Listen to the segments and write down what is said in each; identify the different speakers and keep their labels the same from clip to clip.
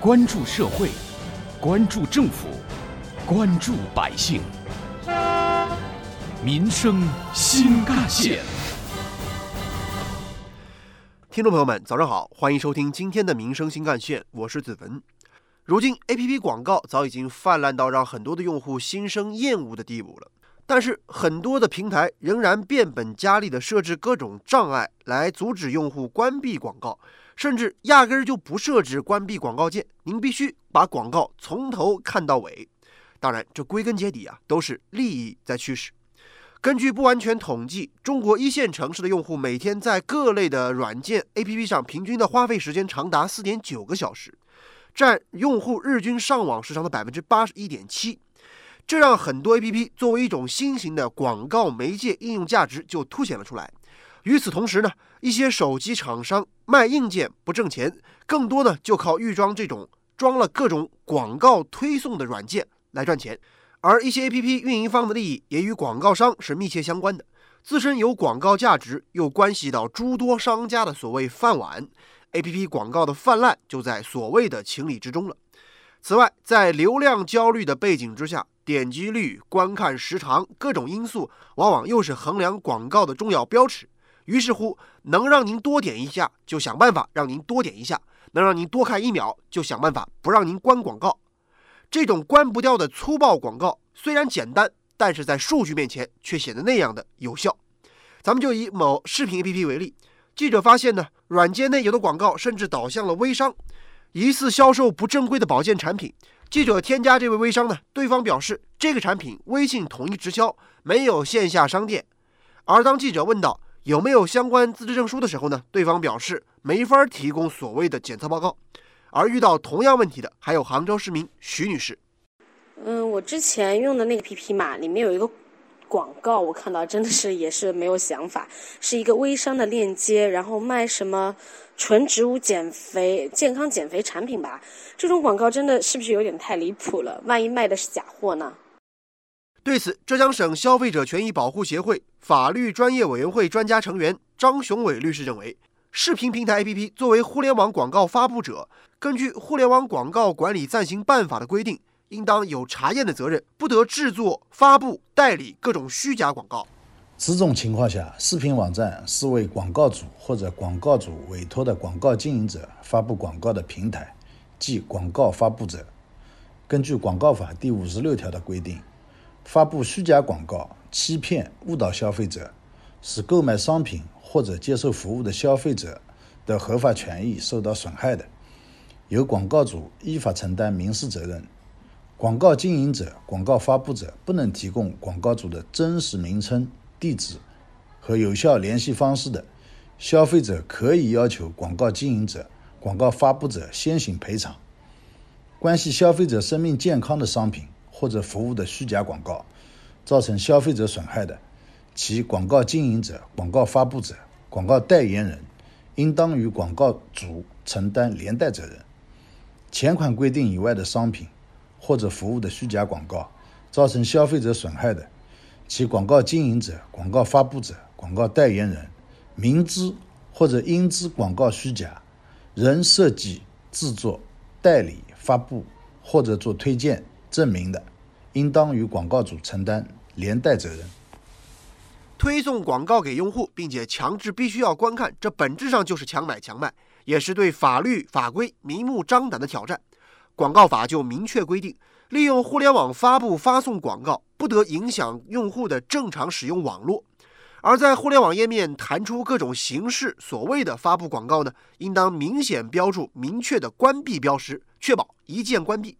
Speaker 1: 关注社会，关注政府，关注百姓，民生新干线。
Speaker 2: 听众朋友们，早上好，欢迎收听今天的《民生新干线》，我是子文。如今，APP 广告早已经泛滥到让很多的用户心生厌恶的地步了。但是，很多的平台仍然变本加厉地设置各种障碍来阻止用户关闭广告，甚至压根儿就不设置关闭广告键，您必须把广告从头看到尾。当然，这归根结底啊，都是利益在驱使。根据不完全统计，中国一线城市的用户每天在各类的软件 APP 上平均的花费时间长达四点九个小时，占用户日均上网时长的百分之八十一点七。这让很多 APP 作为一种新型的广告媒介应用价值就凸显了出来。与此同时呢，一些手机厂商卖硬件不挣钱，更多呢就靠预装这种装了各种广告推送的软件来赚钱。而一些 APP 运营方的利益也与广告商是密切相关的，自身有广告价值，又关系到诸多商家的所谓饭碗，APP 广告的泛滥就在所谓的情理之中了。此外，在流量焦虑的背景之下，点击率、观看时长各种因素，往往又是衡量广告的重要标尺。于是乎，能让您多点一下，就想办法让您多点一下；能让您多看一秒，就想办法不让您关广告。这种关不掉的粗暴广告虽然简单，但是在数据面前却显得那样的有效。咱们就以某视频 APP 为例，记者发现呢，软件内有的广告甚至导向了微商，疑似销售不正规的保健产品。记者添加这位微商呢，对方表示这个产品微信统一直销，没有线下商店。而当记者问到有没有相关资质证书的时候呢，对方表示没法提供所谓的检测报告。而遇到同样问题的还有杭州市民徐女士。
Speaker 3: 嗯，我之前用的那个 APP 嘛，里面有一个广告，我看到真的是也是没有想法，是一个微商的链接，然后卖什么纯植物减肥、健康减肥产品吧。这种广告真的是不是有点太离谱了？万一卖的是假货呢？
Speaker 2: 对此，浙江省消费者权益保护协会法律专业委员会专家成员张雄伟律师认为。视频平台 APP 作为互联网广告发布者，根据《互联网广告管理暂行办法》的规定，应当有查验的责任，不得制作、发布、代理各种虚假广告。
Speaker 4: 此种情况下，视频网站是为广告主或者广告主委托的广告经营者发布广告的平台，即广告发布者。根据《广告法》第五十六条的规定，发布虚假广告、欺骗、误导消费者，使购买商品。或者接受服务的消费者的合法权益受到损害的，由广告主依法承担民事责任。广告经营者、广告发布者不能提供广告主的真实名称、地址和有效联系方式的，消费者可以要求广告经营者、广告发布者先行赔偿。关系消费者生命健康的商品或者服务的虚假广告，造成消费者损害的。其广告经营者、广告发布者、广告代言人，应当与广告主承担连带责任。前款规定以外的商品或者服务的虚假广告，造成消费者损害的，其广告经营者、广告发布者、广告代言人，明知或者应知广告虚假，仍设计、制作、代理、发布或者做推荐证明的，应当与广告主承担连带责任。
Speaker 2: 推送广告给用户，并且强制必须要观看，这本质上就是强买强卖，也是对法律法规明目张胆的挑战。广告法就明确规定，利用互联网发布发送广告，不得影响用户的正常使用网络。而在互联网页面弹出各种形式所谓的发布广告呢，应当明显标注明确的关闭标识，确保一键关闭。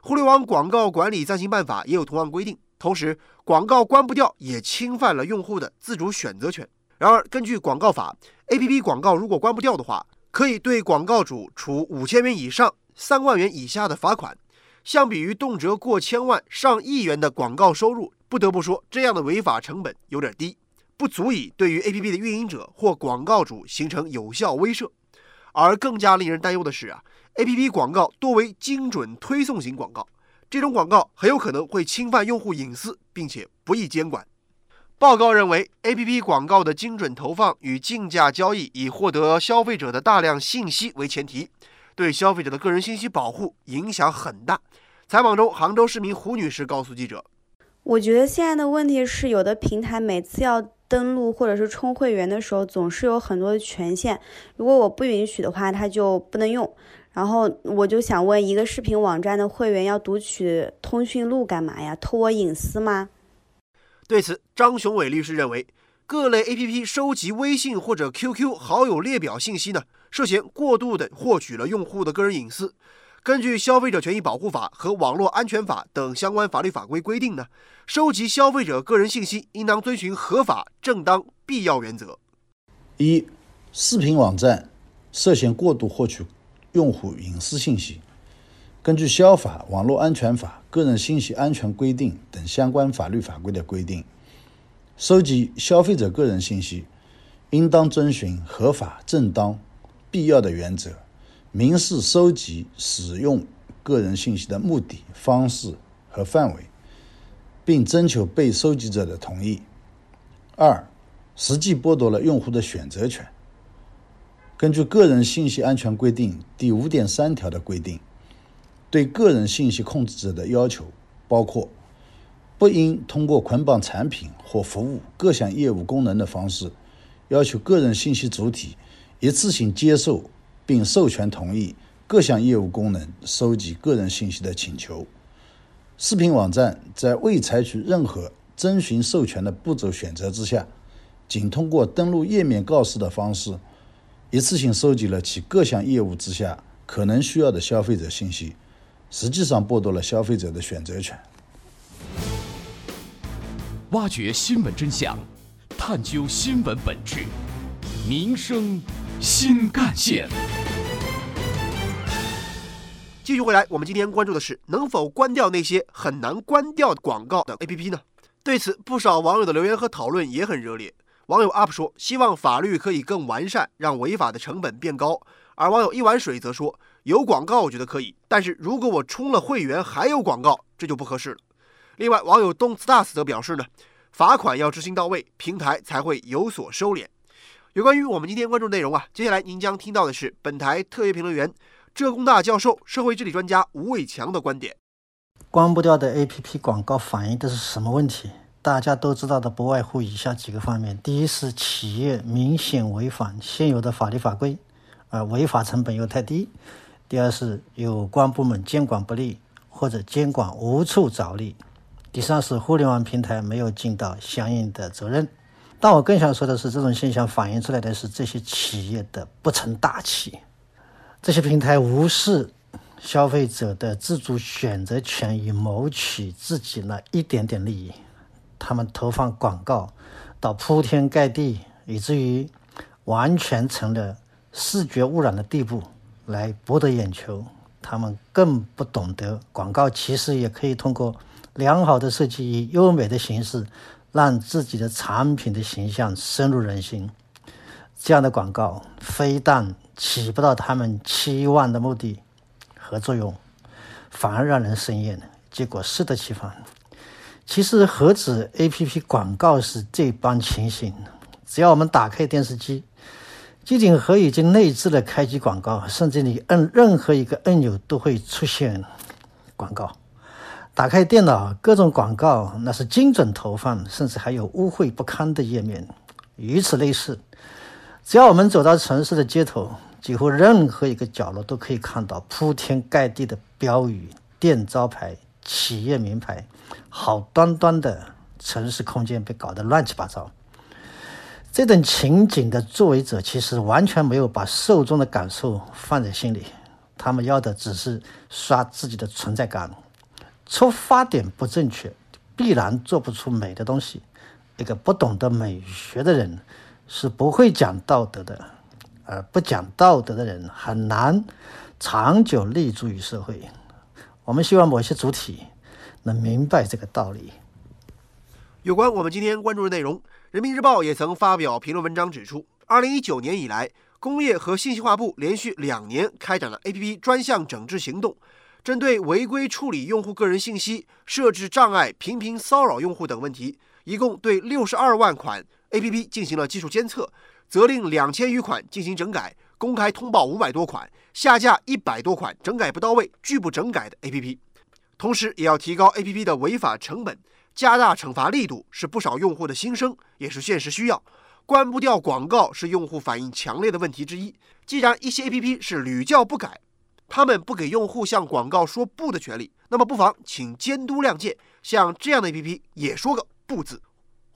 Speaker 2: 互联网广告管理暂行办法也有同样规定。同时，广告关不掉也侵犯了用户的自主选择权。然而，根据广告法，APP 广告如果关不掉的话，可以对广告主处五千元以上三万元以下的罚款。相比于动辄过千万、上亿元的广告收入，不得不说，这样的违法成本有点低，不足以对于 APP 的运营者或广告主形成有效威慑。而更加令人担忧的是啊，APP 广告多为精准推送型广告。这种广告很有可能会侵犯用户隐私，并且不易监管。报告认为，APP 广告的精准投放与竞价交易以获得消费者的大量信息为前提，对消费者的个人信息保护影响很大。采访中，杭州市民胡女士告诉记者：“
Speaker 5: 我觉得现在的问题是，有的平台每次要登录或者是充会员的时候，总是有很多的权限，如果我不允许的话，它就不能用。然后我就想问，一个视频网站的会员要读取通讯录干嘛呀？偷我隐私吗？”
Speaker 2: 对此，张雄伟律师认为，各类 APP 收集微信或者 QQ 好友列表信息呢，涉嫌过度的获取了用户的个人隐私。根据《消费者权益保护法》和《网络安全法》等相关法律法规规定呢，收集消费者个人信息应当遵循合法、正当、必要原则。
Speaker 4: 一、视频网站涉嫌过度获取用户隐私信息，根据《消法》《网络安全法》《个人信息安全规定》等相关法律法规的规定，收集消费者个人信息，应当遵循合法、正当、必要的原则。明示收集、使用个人信息的目的、方式和范围，并征求被收集者的同意。二、实际剥夺了用户的选择权。根据《个人信息安全规定》第五点三条的规定，对个人信息控制者的要求包括：不应通过捆绑产品或服务各项业务功能的方式，要求个人信息主体一次性接受。并授权同意各项业务功能收集个人信息的请求。视频网站在未采取任何征询授权的步骤选择之下，仅通过登录页面告示的方式，一次性收集了其各项业务之下可能需要的消费者信息，实际上剥夺了消费者的选择权。
Speaker 1: 挖掘新闻真相，探究新闻本质，民生新干线。
Speaker 2: 继续回来，我们今天关注的是能否关掉那些很难关掉广告的 APP 呢？对此，不少网友的留言和讨论也很热烈。网友 UP 说，希望法律可以更完善，让违法的成本变高。而网友一碗水则说，有广告我觉得可以，但是如果我充了会员还有广告，这就不合适了。另外，网友东 stars 则表示呢，罚款要执行到位，平台才会有所收敛。有关于我们今天关注内容啊，接下来您将听到的是本台特约评论员。浙工大教授、社会治理专家吴伟强的观点：
Speaker 6: 关不掉的 APP 广告反映的是什么问题？大家都知道的，不外乎以下几个方面：第一是企业明显违反现有的法律法规，而违法成本又太低；第二是有关部门监管不力或者监管无处着力；第三是互联网平台没有尽到相应的责任。但我更想说的是，这种现象反映出来的是这些企业的不成大器。这些平台无视消费者的自主选择权，以谋取自己那一点点利益。他们投放广告到铺天盖地，以至于完全成了视觉污染的地步，来博得眼球。他们更不懂得，广告其实也可以通过良好的设计，以优美的形式，让自己的产品的形象深入人心。这样的广告非但起不到他们期望的目的和作用，反而让人生厌，结果适得其反。其实何止 A P P 广告是这般情形？只要我们打开电视机，机顶盒已经内置了开机广告，甚至你摁任何一个按钮都会出现广告。打开电脑，各种广告那是精准投放，甚至还有污秽不堪的页面。与此类似。只要我们走到城市的街头，几乎任何一个角落都可以看到铺天盖地的标语、店招牌、企业名牌，好端端的城市空间被搞得乱七八糟。这等情景的作为者其实完全没有把受众的感受放在心里，他们要的只是刷自己的存在感。出发点不正确，必然做不出美的东西。一个不懂得美学的人。是不会讲道德的，而不讲道德的人很难长久立足于社会。我们希望某些主体能明白这个道理。
Speaker 2: 有关我们今天关注的内容，《人民日报》也曾发表评论文章指出，二零一九年以来，工业和信息化部连续两年开展了 APP 专项整治行动，针对违规处理用户个人信息、设置障碍、频频骚扰用户等问题，一共对六十二万款。A P P 进行了技术监测，责令两千余款进行整改，公开通报五百多款，下架一百多款整改不到位、拒不整改的 APP，同时也要提高 APP 的违法成本，加大惩罚力度，是不少用户的心声，也是现实需要。关不掉广告是用户反映强烈的问题之一。既然一些 APP 是屡教不改，他们不给用户向广告说不的权利，那么不妨请监督亮剑，像这样的 APP 也说个不字。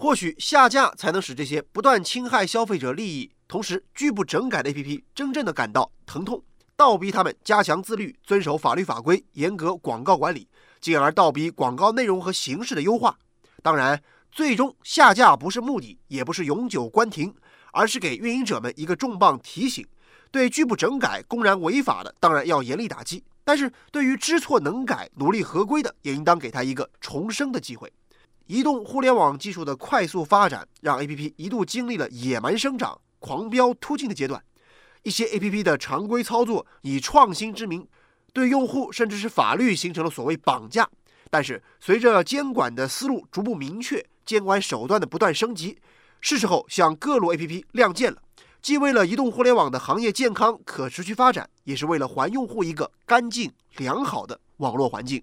Speaker 2: 或许下架才能使这些不断侵害消费者利益、同时拒不整改的 APP 真正的感到疼痛，倒逼他们加强自律、遵守法律法规、严格广告管理，进而倒逼广告内容和形式的优化。当然，最终下架不是目的，也不是永久关停，而是给运营者们一个重磅提醒。对拒不整改、公然违法的，当然要严厉打击；但是对于知错能改、努力合规的，也应当给他一个重生的机会。移动互联网技术的快速发展，让 APP 一度经历了野蛮生长、狂飙突进的阶段。一些 APP 的常规操作以创新之名，对用户甚至是法律形成了所谓绑架。但是随着监管的思路逐步明确，监管手段的不断升级，是时候向各路 APP 亮剑了。既为了移动互联网的行业健康可持续发展，也是为了还用户一个干净良好的网络环境。